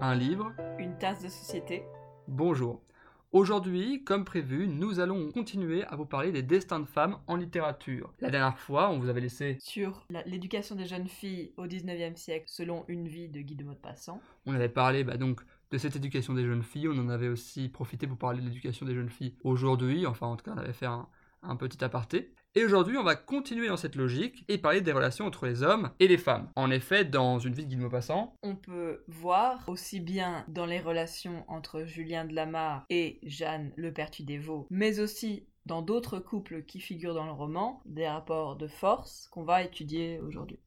Un livre. Une tasse de société. Bonjour. Aujourd'hui, comme prévu, nous allons continuer à vous parler des destins de femmes en littérature. La dernière fois, on vous avait laissé Sur la- l'éducation des jeunes filles au 19e siècle selon une vie de Guy de Maupassant. On avait parlé bah, donc de cette éducation des jeunes filles. On en avait aussi profité pour parler de l'éducation des jeunes filles aujourd'hui. Enfin, en tout cas, on avait fait un, un petit aparté. Et aujourd'hui, on va continuer dans cette logique et parler des relations entre les hommes et les femmes. En effet, dans une vie de Guy de Maupassant, On peut voir aussi bien dans les relations entre Julien de Lamare et Jeanne Le Pertuis des Vaux, mais aussi dans d'autres couples qui figurent dans le roman, des rapports de force qu'on va étudier aujourd'hui.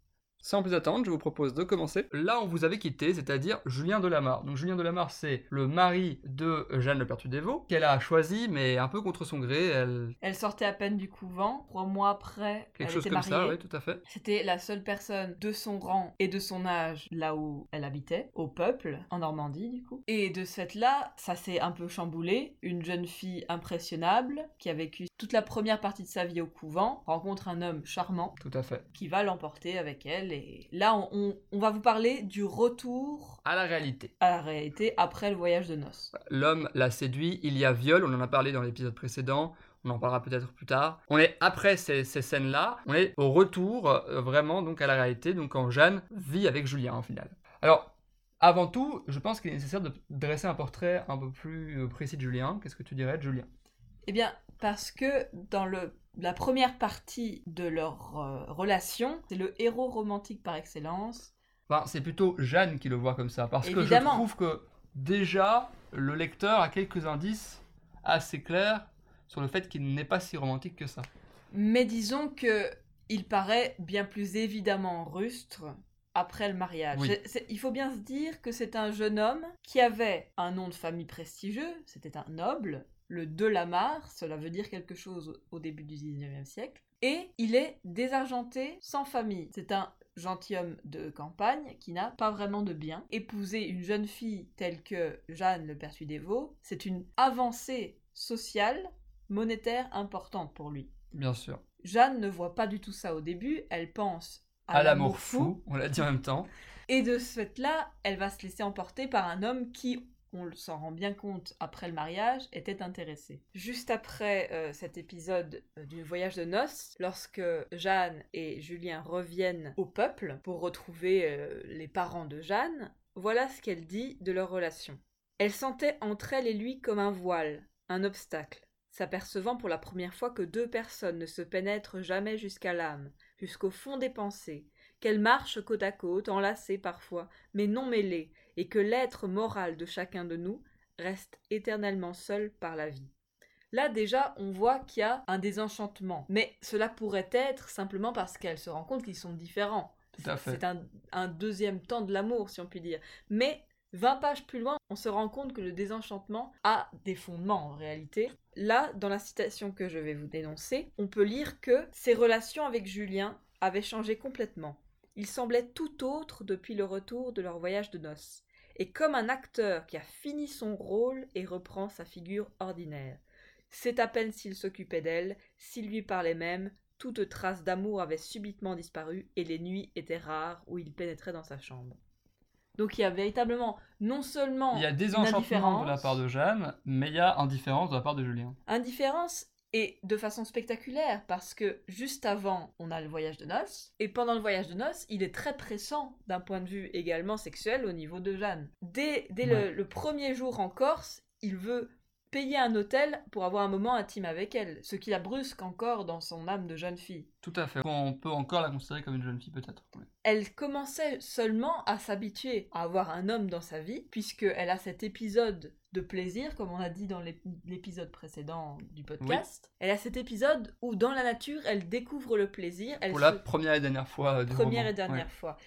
Sans plus attendre, je vous propose de commencer. Là, on vous avait quitté, c'est-à-dire Julien Delamarre. Donc Julien Delamarre, c'est le mari de Jeanne Le Pertuis des Vaux, qu'elle a choisi, mais un peu contre son gré. Elle... Elle sortait à peine du couvent, trois mois après, Quelque elle chose était comme mariée. ça, oui, tout à fait. C'était la seule personne de son rang et de son âge là où elle habitait, au peuple, en Normandie du coup. Et de ce fait-là, ça s'est un peu chamboulé. Une jeune fille impressionnable qui a vécu toute la première partie de sa vie au couvent rencontre un homme charmant Tout à fait. qui va l'emporter avec elle. Et là, on, on- on va vous parler du retour À la réalité. à la réalité après le voyage de noces. L'homme l'a séduit, il y a viol, on en a parlé dans l'épisode précédent, on en parlera peut-être plus tard. On est après ces, ces scènes-là, on est au retour euh, vraiment donc à la réalité, donc quand Jeanne vit avec Julien au final. Alors, avant tout, je pense qu'il est nécessaire de dresser un portrait un peu plus précis de Julien. Qu'est-ce que tu dirais de Julien? Eh bien, parce que dans le, la première partie de leur euh, relation, c'est le héros romantique par excellence. Enfin, c'est plutôt Jeanne qui le voit comme ça, parce Évidemment. que je trouve que déjà, le lecteur a quelques indices assez clairs sur le fait qu'il n'est pas si romantique que ça. Mais disons que il paraît bien plus évidemment rustre après le mariage. Oui. Il faut bien se dire que c'est un jeune homme qui avait un nom de famille prestigieux, c'était un noble, le de Lamare, cela veut dire quelque chose au début du 19e siècle, et il est désargenté sans famille. C'est un gentilhomme de campagne qui n'a pas vraiment de bien. Épouser une jeune fille telle que Jeanne le Pertuis des Vaux, c'est une avancée sociale, monétaire importante pour lui. Bien sûr. Jeanne ne voit pas du tout ça au début, elle pense à, À l'amour fou, on l'a dit en même temps. et de ce fait-là, elle va se laisser emporter par un homme qui, on s'en rend bien compte après le mariage, était intéressé. Juste après euh, cet épisode euh, du voyage de noces, lorsque Jeanne et Julien reviennent au peuple pour retrouver euh, les parents de Jeanne, voilà ce qu'elle dit de leur relation. Elle sentait entre elle et lui comme un voile, un obstacle, s'apercevant pour la première fois que deux personnes ne se pénètrent jamais jusqu'à l'âme, jusqu'au fond des pensées, qu'elles marchent côte à côte, enlacées parfois, mais non mêlées, et que l'être moral de chacun de nous reste éternellement seul par la vie. Là déjà, on voit qu'il y a un désenchantement, mais cela pourrait être simplement parce qu'elle se rend compte qu'ils sont différents. C'est un, un deuxième temps de l'amour, si on peut dire. Mais 20 pages plus loin, on se rend compte que le désenchantement a des fondements en réalité. Là, dans la citation que je vais vous dénoncer, on peut lire que ses relations avec Julien avaient changé complètement. Il semblait tout autre depuis le retour de leur voyage de noces, et comme un acteur qui a fini son rôle et reprend sa figure ordinaire. C'est à peine s'il s'occupait d'elle, s'il lui parlait même, toute trace d'amour avait subitement disparu et les nuits étaient rares où il pénétrait dans sa chambre. Donc il y a véritablement non seulement Il y a enchantements de la part de Jeanne, mais il y a indifférence de la part de Julien. indifférence et de façon spectaculaire parce que juste avant on a le voyage de noces et pendant le voyage de noces il est très pressant d'un point de vue également sexuel au niveau de Jeanne. Dès, dès le- premier jour en Corse il veut payer un hôtel pour avoir un moment intime avec elle, ce qui la brusque encore dans son âme de jeune fille. Tout à fait. On peut encore la considérer comme une jeune fille, peut-être. Oui. Elle commençait seulement à s'habituer à avoir un homme dans sa vie, puisqu'elle a cet épisode de plaisir, comme on a dit dans l'ép- l'épisode précédent du podcast. Elle a cet épisode où, dans la nature, elle découvre le plaisir. Elle Pour se- la première et dernière fois euh, du première roman. et dernière Ouais. fois.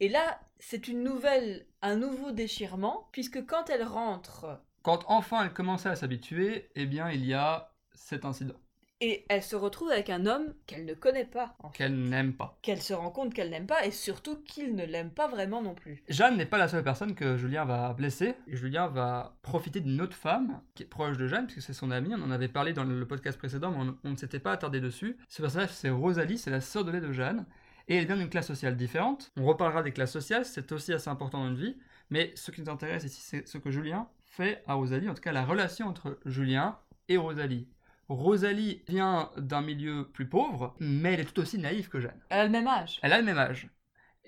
Et là, c'est une nouvelle, un nouveau déchirement, puisque quand elle rentre Quand enfin elle commençait à s'habituer, eh bien il y a cet incident et elle se retrouve avec un homme qu'elle ne connaît pas, en fait. qu'elle n'aime pas. qu'elle se rend compte qu'elle n'aime pas, et surtout qu'il ne l'aime pas vraiment non plus. Jeanne n'est pas la seule personne que Julien va blesser. Et Julien va profiter d'une autre femme qui est proche de Jeanne, puisque c'est son amie. On en avait parlé dans le podcast précédent, mais on, on ne s'était pas attardé dessus. Ce personnage, c'est Rosalie, c'est la sœur de lait de Jeanne. Et elle vient d'une classe sociale différente. On reparlera des classes sociales, c'est aussi assez important dans une vie. Mais ce qui nous intéresse ici, c'est ce que Julien fait à Rosalie, en tout cas la relation entre Julien et Rosalie. Rosalie vient d'un milieu plus pauvre, mais elle est tout aussi naïve que Jeanne. Elle a le même âge. Elle a le même âge.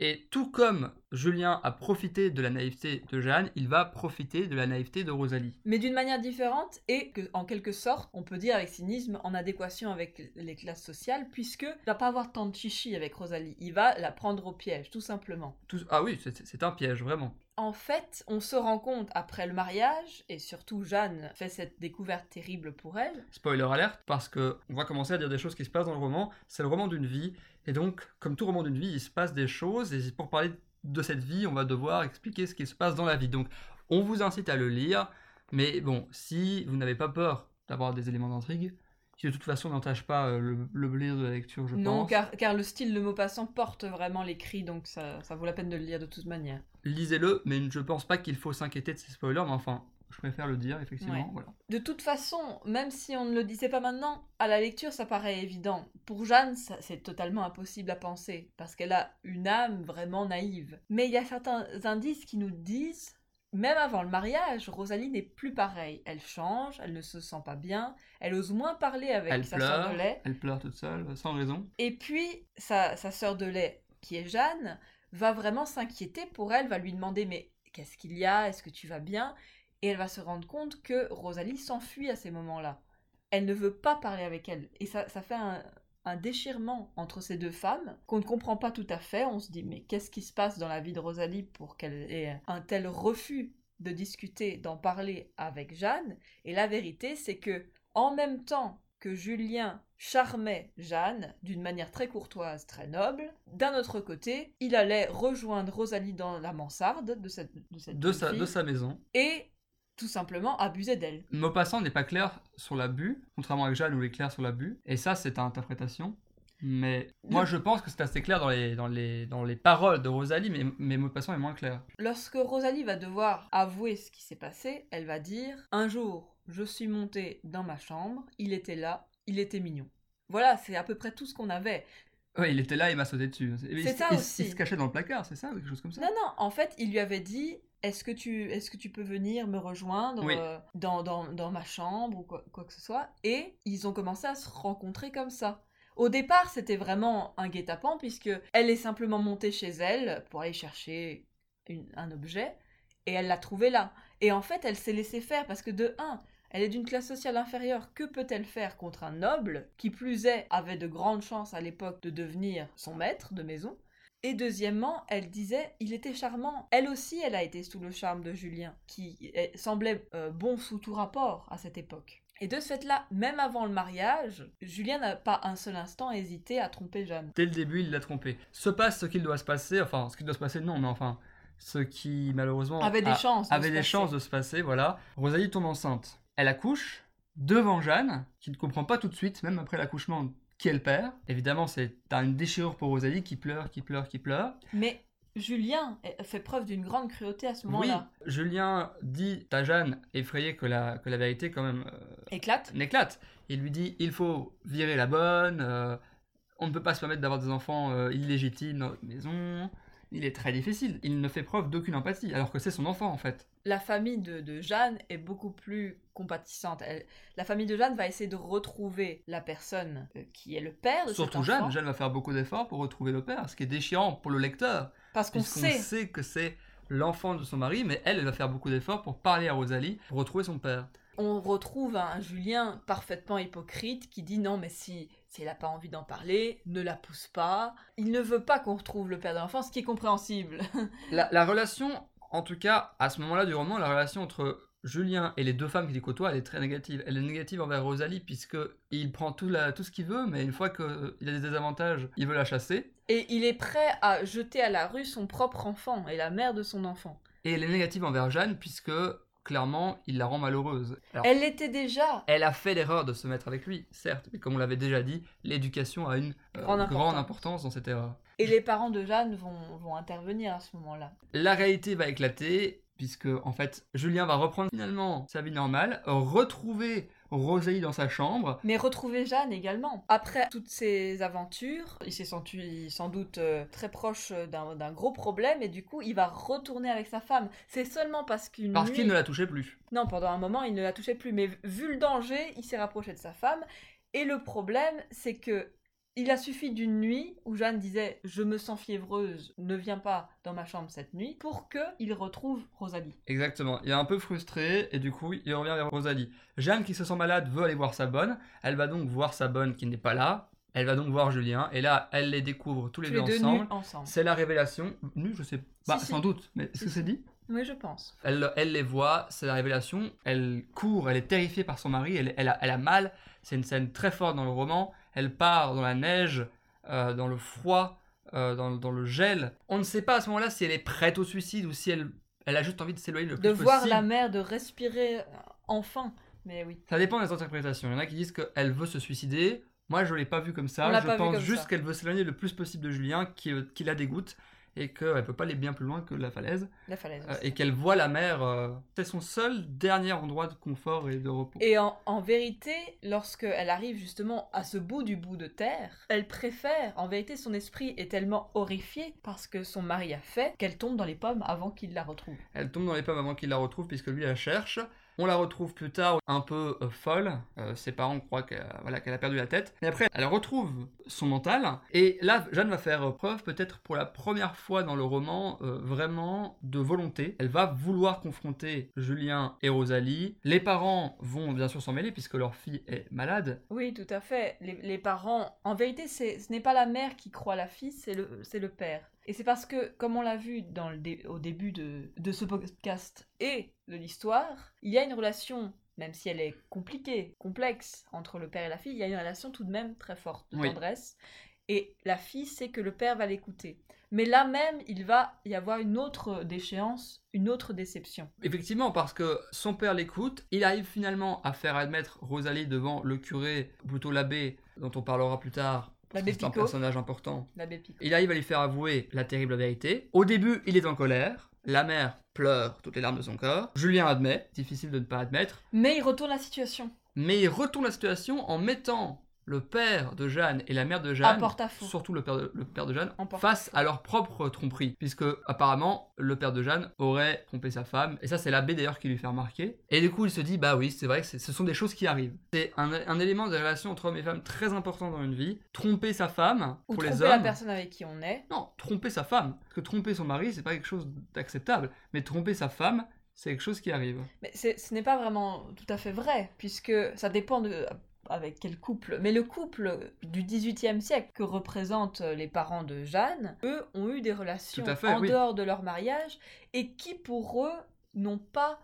Et tout comme Julien a profité de la naïveté de Jeanne, il va profiter de la naïveté de Rosalie. Mais d'une manière différente et que, en quelque sorte, on peut dire avec cynisme, en adéquation avec les classes sociales, puisque il va pas avoir tant de chichi avec Rosalie. Il va la prendre au piège, tout simplement. Tout- Ah oui, c'est- c'est un piège, vraiment. En fait, on se rend compte après le mariage, et surtout Jeanne fait cette découverte terrible pour elle, Spoiler alerte, parce que on va commencer à dire des choses qui se passent dans le roman. C'est le roman d'une vie, et donc, comme tout roman d'une vie, il se passe des choses, et pour parler de cette vie, on va devoir expliquer ce qui se passe dans la vie. Donc, on vous incite à le lire, mais bon, si vous n'avez pas peur d'avoir des éléments d'intrigue, qui de toute façon n'entachent pas euh, le, le plaisir de la lecture, je non, pense, car, car le style de Maupassant porte vraiment l'écrit, donc ça, ça vaut la peine de le lire de toute manière. Lisez-le, mais je pense pas qu'il faut s'inquiéter de ces spoilers, mais enfin, je préfère le dire, effectivement. Ouais. Voilà. De toute façon, même si on ne le disait pas maintenant, à la lecture ça paraît évident. Pour Jeanne, c'est totalement impossible à penser, parce qu'elle a une âme vraiment naïve. Mais il y a certains indices qui nous disent, même avant le mariage, Rosalie n'est plus pareille. Elle change, elle ne se sent pas bien, elle ose moins parler avec Elle sa sœur de lait. elle pleure toute seule, sans raison. Et puis, sa, sa sœur de lait, qui est Jeanne, va vraiment s'inquiéter pour elle, va lui demander Mais qu'est-ce qu'il y a? Est-ce que tu vas bien? Et elle va se rendre compte que Rosalie s'enfuit à ces moments-là. Elle ne veut pas parler avec elle. Et ça, ça fait un, un déchirement entre ces deux femmes qu'on ne comprend pas tout à fait. On se dit Mais qu'est-ce qui se passe dans la vie de Rosalie pour qu'elle ait un tel refus de discuter, d'en parler avec Jeanne? Et la vérité, c'est que en même temps que Julien charmait Jeanne d'une manière très courtoise, très noble, d'un autre côté, il allait rejoindre Rosalie dans la mansarde de cette, de cette De jeune sa, fille de sa maison. et tout simplement abuser d'elle. Maupassant n'est pas clair sur l'abus, contrairement à Jeanne où il est clair sur l'abus. Et ça, c'est à interprétation. Mais moi, je pense que c'est assez clair dans les, dans les, dans les paroles de Rosalie, mais, mais Maupassant est moins clair. Lorsque Rosalie va devoir avouer ce qui s'est passé, elle va dire Un jour, je suis montée dans ma chambre, il était là, il était mignon. Voilà, c'est à peu près tout ce qu'on avait. Ouais, il était là, il m'a sauté dessus. C'est ça il, aussi. Il se cachait dans le placard, c'est ça, quelque chose comme ça Non, non, en fait, il lui avait dit Est-ce que, tu, est que tu peux venir me rejoindre Oui. euh, dans, dans, dans ma chambre ou quoi, quoi que ce soit? Et ils ont commencé à se rencontrer comme ça. Au départ, c'était vraiment un guet-apens, puisque elle est simplement montée chez elle pour aller chercher une- un objet, et elle l'a trouvé là. Et en fait, elle s'est laissée faire, parce que de un, elle est d'une classe sociale inférieure, que peut-elle faire contre un noble, qui plus est avait de grandes chances à l'époque de devenir son maître de maison? Et deuxièmement, elle disait, il était charmant. Elle aussi, elle a été sous le charme de Julien, qui semblait euh, bon sous tout rapport à cette époque. Et de ce fait-là, même avant le mariage, Julien n'a pas un seul instant hésité à tromper Jeanne. Dès le début, il l'a trompé. Se passe ce qu'il doit se passer, enfin, ce qu'il doit se passer, non, mais enfin, ce qui malheureusement Avait des a- chances. de avait des passer. chances de se passer, voilà. Rosalie tombe enceinte. Elle accouche devant Jeanne, qui ne comprend pas tout de suite, même après l'accouchement, qui est le père. Évidemment, c'est une déchirure pour Rosalie qui pleure, qui pleure, qui pleure. Mais Julien fait preuve d'une grande cruauté à ce Oui, moment-là. Julien dit à Jeanne, effrayée que la, que la vérité quand même euh, Éclate. n'éclate. Il lui dit il faut virer la bonne, euh, on ne peut pas se permettre d'avoir des enfants euh, illégitimes dans notre maison. Il est très difficile. Il ne fait preuve d'aucune empathie, alors que c'est son enfant en fait. La famille de, de Jeanne est beaucoup plus compatissante. Elle- la famille de Jeanne va essayer de retrouver la personne euh, qui est le père de Surtout cet enfant. Jeanne. Jeanne va faire beaucoup d'efforts pour retrouver le père, ce qui est déchirant pour le lecteur, Parce qu'on sait que c'est l'enfant de son mari, mais elle, elle va faire beaucoup d'efforts pour parler à Rosalie, pour retrouver son père. on retrouve un Julien parfaitement hypocrite qui dit non mais si, si elle n'a pas envie d'en parler, ne la pousse pas. Il ne veut pas qu'on retrouve le père de l'enfant, ce qui est compréhensible. La, la relation, en tout cas, à ce moment-là du roman, la relation entre Julien et les deux femmes qui les côtoient, elle est très négative. Elle est négative envers Rosalie, puisque il prend tout, la- tout ce qu'il veut, mais une fois qu'il a des désavantages, il veut la chasser. Et il est prêt à jeter à la rue son propre enfant et la mère de son enfant. Et elle est négative envers Jeanne, puisque, clairement, il la rend malheureuse. Alors, Elle l'était déjà. elle a fait l'erreur de se mettre avec lui, certes, mais comme on l'avait déjà dit, l'éducation a une euh, Grande grande importance. importance dans cette erreur. Et les parents de Jeanne vont, vont intervenir à ce moment-là. La réalité va éclater, puisque en fait, Julien va reprendre finalement sa vie normale, retrouver Rosalie dans sa chambre. Mais retrouver Jeanne également. Après toutes ces aventures, il s'est senti sans doute euh, très proche euh, d'un d'un gros problème et du coup il va retourner avec sa femme. C'est seulement parce qu'une Parce nuit... qu'il ne la touchait plus. Non, pendant un moment il ne la touchait plus, mais vu le danger, il s'est rapproché de sa femme. Et le problème, c'est que il a suffi d'une nuit où Jeanne disait je me sens fiévreuse, ne viens pas dans ma chambre cette nuit, pour que il retrouve Rosalie. Exactement. Il est un peu frustré et du coup, il revient vers Rosalie. Jeanne, qui se sent malade, veut aller voir sa bonne. Elle va donc voir sa bonne qui n'est pas là. Elle va donc voir Julien et là, elle les découvre tous les deux, les deux ensemble. ensemble. C'est la révélation. Nu, je sais. Bah, Si, si. sans doute. Mais est-ce que c'est dit? Oui, je pense. elle, elle les voit, c'est la révélation. Elle court, elle est terrifiée par son mari, elle, elle a, elle a mal. C'est une scène très forte dans le roman. Elle part dans la neige, euh, dans le froid, euh, dans, dans le gel. On ne sait pas à ce moment-là si elle est prête au suicide ou si elle, elle a juste envie de s'éloigner le De plus voir possible. la mère, de respirer euh, enfin. Mais oui. Ça dépend des interprétations. Il y en a qui disent qu'elle veut se suicider. Moi, je l'ai pas vu comme On ça. Je pense juste qu'elle veut s'éloigner le plus possible de Julien, qui, qui la dégoûte, et qu'elle peut pas aller bien plus loin que la falaise, La falaise. euh, et qu'elle voit la mer. euh, c'est son seul dernier endroit de confort et de repos. Et en, en vérité, lorsqu'elle arrive justement à ce bout du bout de terre, elle préfère, en vérité, son esprit est tellement horrifié par ce que son mari a fait qu'elle tombe dans les pommes avant qu'il la retrouve. Elle tombe dans les pommes avant qu'il la retrouve, puisque lui la cherche. On la retrouve plus tard un peu euh, folle. Euh, ses parents croient qu'elle voilà, qu'elle a perdu la tête. Mais après, elle retrouve son mental. Et là, Jeanne va faire preuve, peut-être pour la première fois dans le roman, euh, vraiment de volonté. Elle va vouloir confronter Julien et Rosalie. Les parents vont bien sûr s'en mêler, puisque leur fille est malade. Oui, tout à fait. Les, parents, en vérité, ce n'est pas la mère qui croit la fille, c'est le, père. Et c'est parce que, comme on l'a vu au début de ce podcast et de l'histoire, il y a une relation, même si elle est compliquée, complexe, entre le père et la fille, il y a une relation tout de même très forte de Oui. tendresse. Et la fille sait que le père va l'écouter. Mais là même, il va y avoir une autre déchéance, une autre déception. Effectivement, parce que son père l'écoute, il arrive finalement à faire admettre Rosalie devant le curé, plutôt l'abbé, dont on parlera plus tard. C'est un personnage important. Il arrive à lui faire avouer la terrible vérité. Au début, il est en colère. La mère pleure toutes les larmes de son corps. Julien admet, difficile de ne pas admettre, Mais il retourne la situation. mais il retourne la situation en mettant le père de Jeanne et la mère de Jeanne, surtout le père de, le père de Jeanne, face à leur propre tromperie. Puisque apparemment, le père de Jeanne aurait trompé sa femme. Et ça, c'est l'abbé d'ailleurs qui lui fait remarquer. Et du coup, il se dit, bah oui, c'est vrai que ce sont des choses qui arrivent. C'est un, un élément des relations entre hommes et femmes très important dans une vie. Tromper sa femme, Ou pour les tromper hommes... la personne avec qui on est. Non, tromper sa femme. Parce que tromper son mari, c'est pas quelque chose d'acceptable. Mais tromper sa femme, c'est quelque chose qui arrive. Mais ce n'est pas vraiment tout à fait vrai, puisque ça dépend de avec quel couple. Mais le couple du XVIIIe siècle que représentent les parents de Jeanne, eux ont eu des relations fait, en oui. dehors de leur mariage et qui pour eux n'ont pas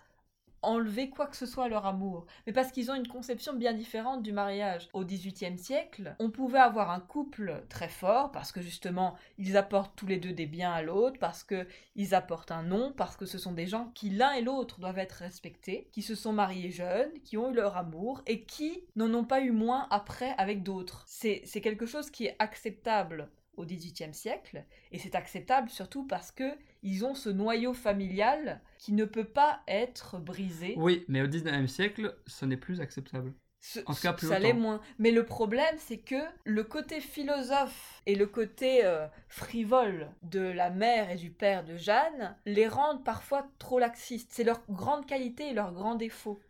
enlevé quoi que ce soit leur amour, mais parce qu'ils ont une conception bien différente du mariage. Au XVIIIe siècle, on pouvait avoir un couple très fort parce que justement ils apportent tous les deux des biens à l'autre, parce que ils apportent un nom, parce que ce sont des gens qui l'un et l'autre doivent être respectés, qui se sont mariés jeunes, qui ont eu leur amour et qui n'en ont pas eu moins après avec d'autres. C'est quelque chose qui est acceptable au XVIIIe siècle et c'est acceptable surtout parce que ils ont ce noyau familial qui ne peut pas être brisé. Oui, mais au 19e siècle, ce n'est plus acceptable. Ce- En tout cas, plus ça l'est moins. Mais le problème, c'est que le côté philosophe et le côté euh, frivole de la mère et du père de Jeanne les rendent parfois trop laxistes. C'est leur grande qualité et leur grand défaut.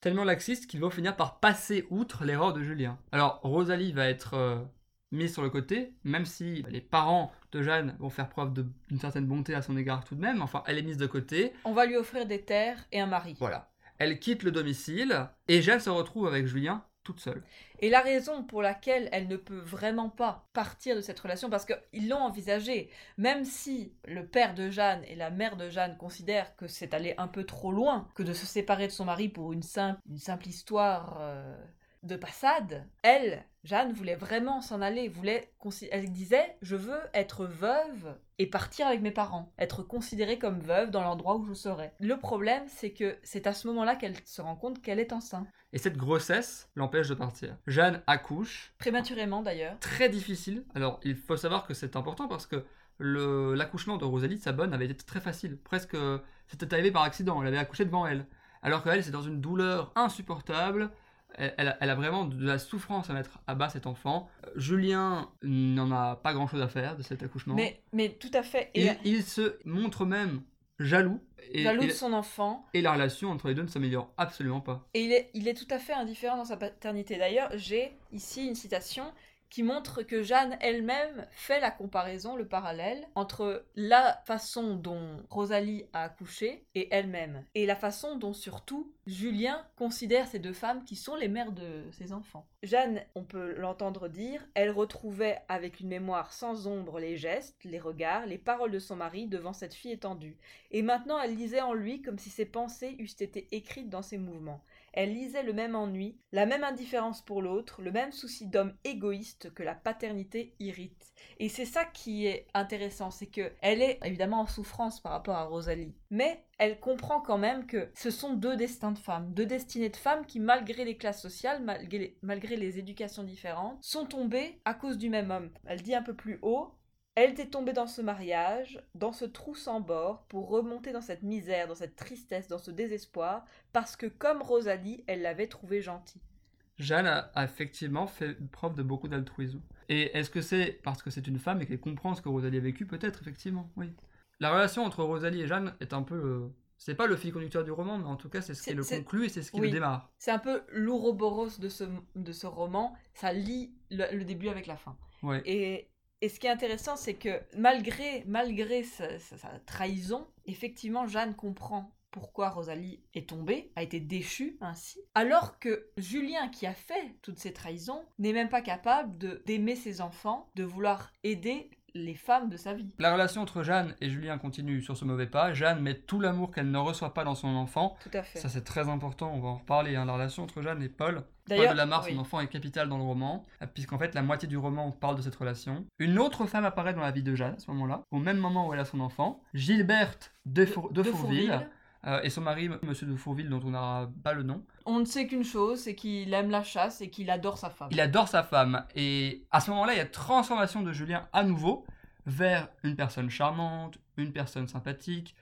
Tellement laxiste qu'ils vont finir par passer outre l'erreur de Julien. Alors, Rosalie va être euh, mise sur le côté, même si les parents de Jeanne vont faire preuve d'une certaine bonté à son égard tout de même. Enfin, elle est mise de côté. On va lui offrir des terres et un mari. Voilà. Elle quitte le domicile et Jeanne se retrouve avec Julien toute seule. Et la raison pour laquelle elle ne peut vraiment pas partir de cette relation, parce qu'ils l'ont envisagé, même si le père de Jeanne et la mère de Jeanne considèrent que c'est allé un peu trop loin, que de se séparer de son mari pour une simple, une simple histoire euh, de passade, elle, Jeanne, voulait vraiment s'en aller, voulait, elle disait, je veux être veuve et partir avec mes parents, être considérée comme veuve dans l'endroit où je serai. Le problème, c'est que c'est à ce moment-là qu'elle se rend compte qu'elle est enceinte. Et cette grossesse l'empêche de partir. Jeanne accouche, Prématurément d'ailleurs. très difficile. Alors, il faut savoir que c'est important parce que l'accouchement de Rosalie, de sa bonne, avait été très facile. Presque, c'était arrivé par accident. Elle avait accouché devant elle. Alors qu'elle, c'est dans une douleur insupportable. Elle, elle a- elle a vraiment de la souffrance à mettre à bas cet enfant. Julien n'en a pas grand chose à faire de cet accouchement. Mais, mais tout à fait. Et il, il se montre même jaloux. Et, jaloux et- de son enfant. et la relation entre les deux ne s'améliore absolument pas. Et il est, il est tout à fait indifférent dans sa paternité. D'ailleurs, j'ai ici une citation qui montre que Jeanne elle-même fait la comparaison, le parallèle entre la façon dont Rosalie a accouché et elle-même, et la façon dont surtout Julien considère ces deux femmes qui sont les mères de ses enfants. Jeanne, on peut l'entendre dire, elle retrouvait avec une mémoire sans ombre les gestes, les regards, les paroles de son mari devant cette fille étendue, et maintenant elle lisait en lui comme si ses pensées eussent été écrites dans ses mouvements. Elle lisait le même ennui, la même indifférence pour l'autre, le même souci d'homme égoïste que la paternité irrite. Et c'est ça qui est intéressant, c'est que elle est évidemment en souffrance par rapport à Rosalie, mais elle comprend quand même que ce sont deux destins de femmes, deux destinées de femmes qui, malgré les classes sociales, malgré les, malgré les éducations différentes, sont tombées à cause du même homme. Elle dit un peu plus haut, elle était tombée dans ce mariage, dans ce trou sans bord, pour remonter dans cette misère, dans cette tristesse, dans ce désespoir, parce que comme Rosalie, elle l'avait trouvé gentil. Jeanne a, effectivement fait preuve de beaucoup d'altruisme. Et est-ce que c'est parce que c'est une femme et qu'elle comprend ce que Rosalie a vécu? Peut-être, effectivement, oui. La relation entre Rosalie et Jeanne est un peu le... C'est pas le fil conducteur du roman, mais en tout cas, c'est ce qui le conclut et c'est ce qui oui. le démarre. C'est un peu l'ouroboros de ce, de ce roman, ça lie le, le début avec la fin. Ouais. Et, et ce qui est intéressant, c'est que malgré, malgré sa, sa- trahison, effectivement, Jeanne comprend pourquoi Rosalie est tombée, a été déchue ainsi, alors que Julien, qui a fait toutes ces trahisons, n'est même pas capable d'aimer ses enfants, de vouloir aider les femmes de sa vie. La relation entre Jeanne et Julien continue sur ce mauvais pas. Jeanne met tout l'amour qu'elle ne reçoit pas dans son enfant. Tout à fait. Ça, c'est très important, on va en reparler. hein. La relation entre Jeanne et Paul. Paul de Lamar, oui. son enfant, est capital dans le roman, puisqu'en fait, la moitié du roman parle de cette relation. Une autre femme apparaît dans la vie de Jeanne à ce moment-là, au même moment où elle a son enfant, Gilberte de, Four- de de Fourville, Fourville. Euh, et son mari, Monsieur de Fourville, dont on n'a pas le nom. On ne sait qu'une chose, c'est qu'il aime la chasse et qu'il adore sa femme. Il adore sa femme, et à ce moment-là, il y a transformation de Julien à nouveau vers une personne charmante, une personne sympathique,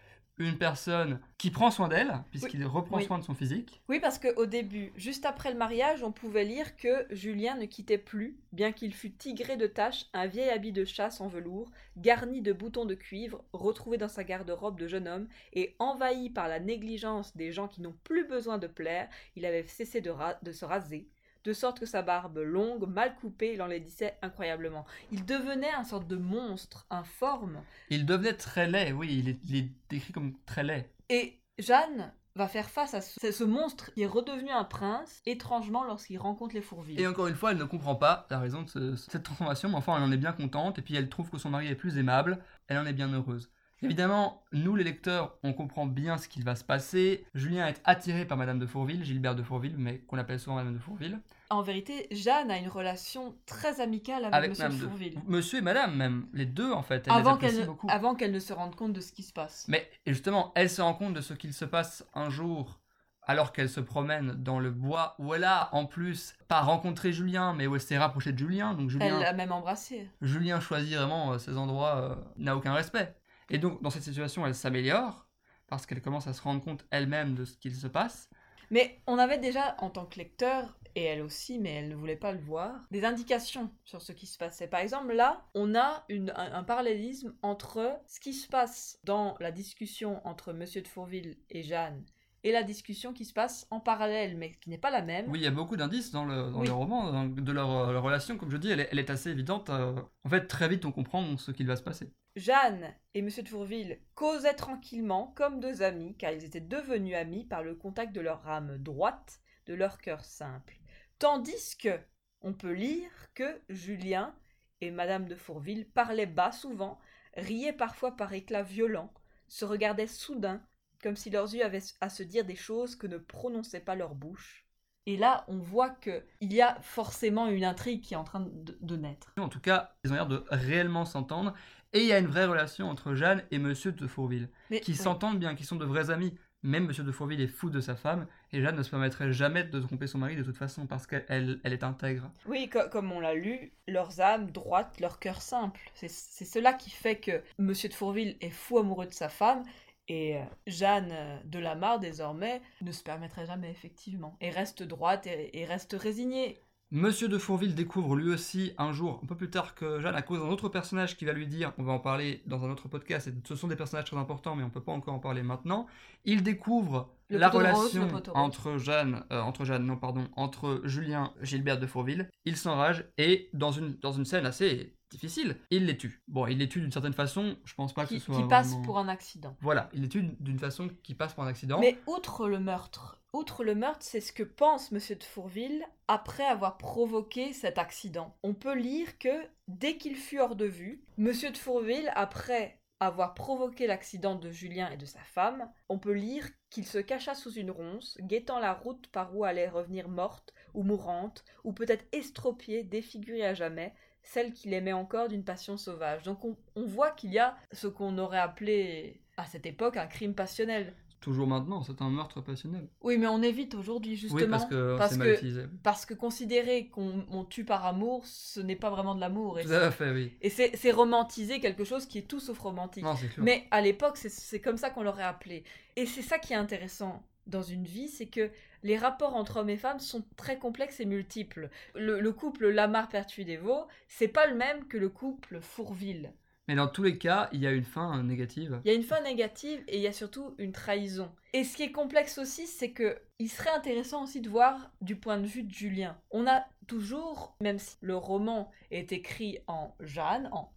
une personne qui prend soin d'elle, puisqu'il reprend Oui. soin de son physique. Oui, parce qu'au début, juste après le mariage, on pouvait lire que Julien ne quittait plus, bien qu'il fût tigré de taches, un vieil habit de chasse en velours, garni de boutons de cuivre, retrouvé dans sa garde-robe de jeune homme, et envahi par la négligence des gens qui n'ont plus besoin de plaire, il avait cessé de se raser, de sorte que sa barbe longue, mal coupée, l'enlaidissait incroyablement. Il devenait un sorte de monstre, informe, Il devenait très laid, oui, il est, il est décrit comme très laid. Et Jeanne va faire face à ce, ce monstre qui est redevenu un prince, étrangement lorsqu'il rencontre les Fourvilles. Et encore une fois, elle ne comprend pas la raison de ce- cette transformation, mais enfin, elle en est bien contente, et puis elle trouve que son mari est plus aimable, elle en est bien heureuse. Évidemment, nous les lecteurs, on comprend bien ce qu'il va se passer. Julien est attiré par Madame de Fourville, Gilbert de Fourville, mais qu'on appelle souvent Madame de Fourville. En vérité, Jeanne a une relation très amicale avec, Avec Monsieur Madame de Fourville. Monsieur et Madame même, les deux en fait, elle Avant qu'elle, beaucoup. avant qu'elle ne se rende compte de ce qui se passe. Mais et justement, elle se rend compte de ce qu'il se passe un jour alors qu'elle se promène dans le bois où elle a en plus pas rencontré Julien, mais où elle s'est rapprochée de Julien. Donc Julien, Elle l'a même embrassé. Julien choisit vraiment euh, ces endroits, euh, n'a aucun respect. Et donc dans cette situation, elle s'améliore parce qu'elle commence à se rendre compte elle-même de ce qu'il se passe. Mais on avait déjà, en tant que lecteur, et elle aussi, mais elle ne voulait pas le voir, des indications sur ce qui se passait. Par exemple, là, on a un, un parallélisme entre ce qui se passe dans la discussion entre Monsieur de Fourville et Jeanne et la discussion qui se passe en parallèle, mais qui n'est pas la même. Oui, il y a beaucoup d'indices dans le, dans Oui. le roman, dans- de leur, euh, leur relation, comme je dis, elle est, elle est assez évidente. euh, en fait, très vite, on comprend ce qu'il va se passer. Jeanne et Monsieur de Fourville causaient tranquillement comme deux amis, car ils étaient devenus amis par le contact de leur âme droite, de leur cœur simple. Tandis que, on peut lire que Julien et Madame de Fourville parlaient bas souvent, riaient parfois par éclats violents, se regardaient soudain, comme si leurs yeux avaient à se dire des choses que ne prononçait pas leur bouche. Et là, on voit que il y a forcément une intrigue qui est en train de, de naître. En tout cas, ils ont l'air de réellement s'entendre. Et il y a une vraie relation entre Jeanne et Monsieur de Fourville, Mais, qui s'entendent bien, qui sont de vrais amis. Même Monsieur de Fourville est fou de sa femme, et Jeanne ne se permettrait jamais de tromper son mari de toute façon, parce qu'elle elle, elle est intègre. Oui, co- comme on l'a lu, leurs âmes droites, leur cœur simple. C'est c'est cela qui fait que Monsieur de Fourville est fou amoureux de sa femme Et euh, Jeanne euh, de Lamar, désormais, ne se permettrait jamais, effectivement. Et reste droite et, et reste résignée. Monsieur de Fourville découvre lui aussi un jour, un peu plus tard que Jeanne, à cause d'un autre personnage qui va lui dire, on va en parler dans un autre podcast, et ce sont des personnages très importants, mais on peut pas encore en parler maintenant. Il découvre Le la relation rose. entre Jeanne, euh, entre Jeanne, non pardon, entre Julien, Gilbert de Fourville. Il s'enrage et dans une dans une scène assez difficile, il les tue. Bon, il les tue d'une certaine façon. Je pense pas que Qui, ce soit qui passe vraiment- pour un accident. Voilà, il les tue d'une façon qui passe pour un accident. Mais outre le meurtre, outre le meurtre, c'est ce que pense Monsieur de Fourville après avoir provoqué cet accident. On peut lire que dès qu'il fut hors de vue, Monsieur de Fourville, après avoir provoqué l'accident de Julien et de sa femme, on peut lire qu'il se cacha sous une ronce, guettant la route par où allait revenir morte ou mourante, ou peut-être estropiée, défigurée à jamais, celle qu'il aimait encore d'une passion sauvage. Donc on, on voit qu'il y a ce qu'on aurait appelé à cette époque un crime passionnel. Toujours maintenant, c'est un meurtre passionnel. Oui, mais on évite aujourd'hui, justement. oui, parce que parce mal que- utilisé. parce que considérer qu'on on tue par amour, ce n'est pas vraiment de l'amour. Et, Tout à fait, oui. et c'est c'est romantiser quelque chose qui est tout sauf romantique. Non, c'est clair. Mais à l'époque, c'est- c'est comme ça qu'on l'aurait appelé. Et c'est ça qui est intéressant dans une vie, c'est que les rapports entre hommes et femmes sont très complexes et multiples. Le, le couple Lamar-Pertuis-Desvaux, c'est pas le même que le couple Fourville. Mais dans tous les cas, il y a une fin négative. Il y a une fin négative et il y a surtout une trahison. Et ce qui est complexe aussi, c'est que il serait intéressant aussi de voir du point de vue de Julien. On a toujours, même si le roman est écrit en Jeanne, en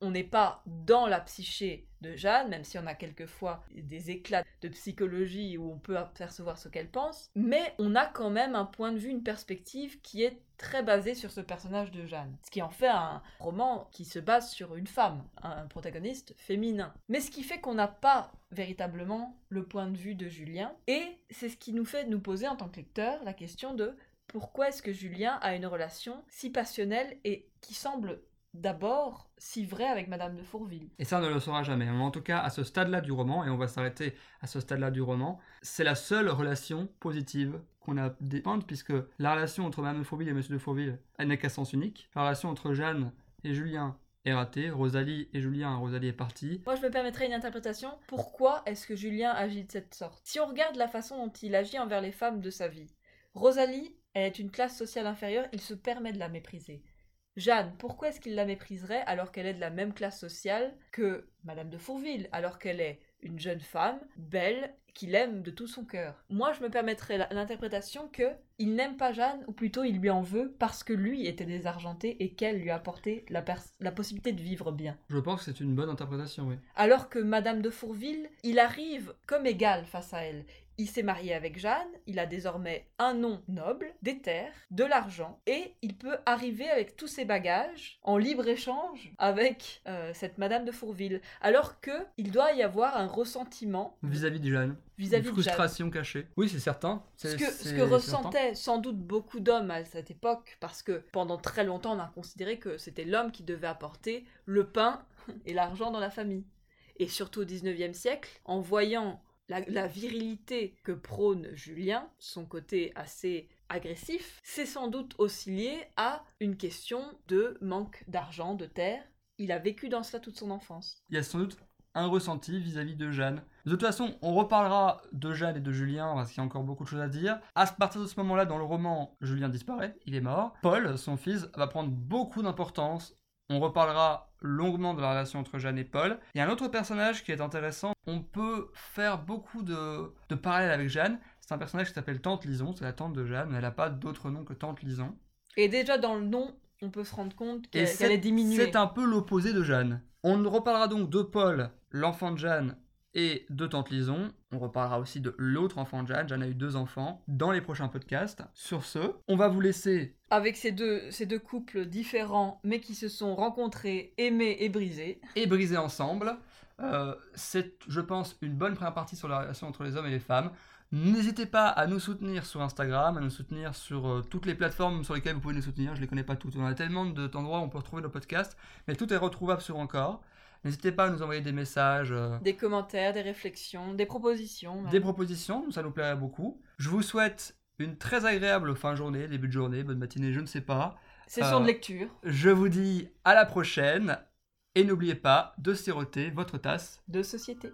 on n'est pas dans la psyché de Jeanne, même si on a quelquefois des éclats de psychologie où on peut apercevoir ce qu'elle pense, mais on a quand même un point de vue, une perspective qui est très basée sur ce personnage de Jeanne. Ce qui en fait un roman qui se base sur une femme, un protagoniste féminin. Mais ce qui fait qu'on n'a pas véritablement le point de vue de Julien, et c'est ce qui nous fait nous poser en tant que lecteur la question de pourquoi est-ce que Julien a une relation si passionnelle et qui semble d'abord si vraie avec Madame de Fourville. Et ça, on ne le saura jamais. Mais en tout cas, à ce stade-là du roman, et on va s'arrêter à ce stade-là du roman, c'est la seule relation positive qu'on a dépeinte, puisque la relation entre Madame de Fourville et Monsieur de Fourville, elle n'est qu'à sens unique. La relation entre Jeanne et Julien est ratée. Rosalie et Julien, Rosalie est partie. Moi, je me permettrai une interprétation. Pourquoi est-ce que Julien agit de cette sorte? Si on regarde la façon dont il agit envers les femmes de sa vie, Rosalie, elle est une classe sociale inférieure, il se permet de la mépriser. Jeanne, pourquoi est-ce qu'il la mépriserait alors qu'elle est de la même classe sociale que Madame de Fourville, alors qu'elle est une jeune femme, belle, qu'il aime de tout son cœur? Moi, je me permettrais l'interprétation que il n'aime pas Jeanne, ou plutôt il lui en veut parce que lui était désargenté et qu'elle lui a apporté la, possibilité de vivre bien. Je pense que c'est une bonne interprétation, oui. Alors que Madame de Fourville, il arrive comme égal face à elle. Il s'est marié avec Jeanne, il a désormais un nom noble, des terres, de l'argent, et il peut arriver avec tous ses bagages en libre échange avec euh, cette Madame de Fourville. Alors que il doit y avoir un ressentiment Vis-à-vis de Jeanne. vis-à-vis une de Jeanne. frustration cachée. Oui, c'est certain. Ce que, ce c'est que certain. Sans doute beaucoup d'hommes à cette époque, parce que pendant très longtemps on a considéré que c'était l'homme qui devait apporter le pain et l'argent dans la famille. Et surtout au XIXe siècle, en voyant la, la virilité que prône Julien, son côté assez agressif, c'est sans doute aussi lié à une question de manque d'argent, de terre. Il a vécu dans cela toute son enfance. il y a sans doute un ressenti vis-à-vis de Jeanne. De toute façon, on reparlera de Jeanne et de Julien parce qu'il y a encore beaucoup de choses à dire. À partir de ce moment-là, dans le roman, Julien disparaît, il est mort. Paul, son fils, va prendre beaucoup d'importance. On reparlera longuement de la relation entre Jeanne et Paul. Il y a un autre personnage qui est intéressant. On peut faire beaucoup de, de parallèles avec Jeanne. C'est un personnage qui s'appelle Tante Lison, c'est la tante de Jeanne, mais elle n'a pas d'autre nom que Tante Lison. Et déjà dans le nom, on peut se rendre compte qu'elle est diminuée. C'est un peu l'opposé de Jeanne. On reparlera donc de Paul, l'enfant de Jeanne, et de Tante Lison. On reparlera aussi de l'autre enfant de Jeanne. Jeanne a eu deux enfants dans les prochains podcasts. Sur ce, on va vous laisser. avec ces deux, ces deux couples différents, mais qui se sont rencontrés, aimés et brisés. et briser ensemble. Euh, c'est, je pense, une bonne première partie sur la relation entre les hommes et les femmes. N'hésitez pas à nous soutenir sur Instagram, à nous soutenir sur euh, toutes les plateformes sur lesquelles vous pouvez nous soutenir. Je les connais pas toutes. On a tellement de- d'endroits où on peut retrouver nos podcasts, mais tout est retrouvable sur encore. N'hésitez pas à nous envoyer des messages, euh, Des commentaires, des réflexions, des propositions. même. des propositions, ça nous plairait beaucoup. Je vous souhaite une très agréable fin de journée, début de journée, bonne matinée, je ne sais pas. Session euh, de lecture. Je vous dis à la prochaine et n'oubliez pas de siroter votre tasse De société.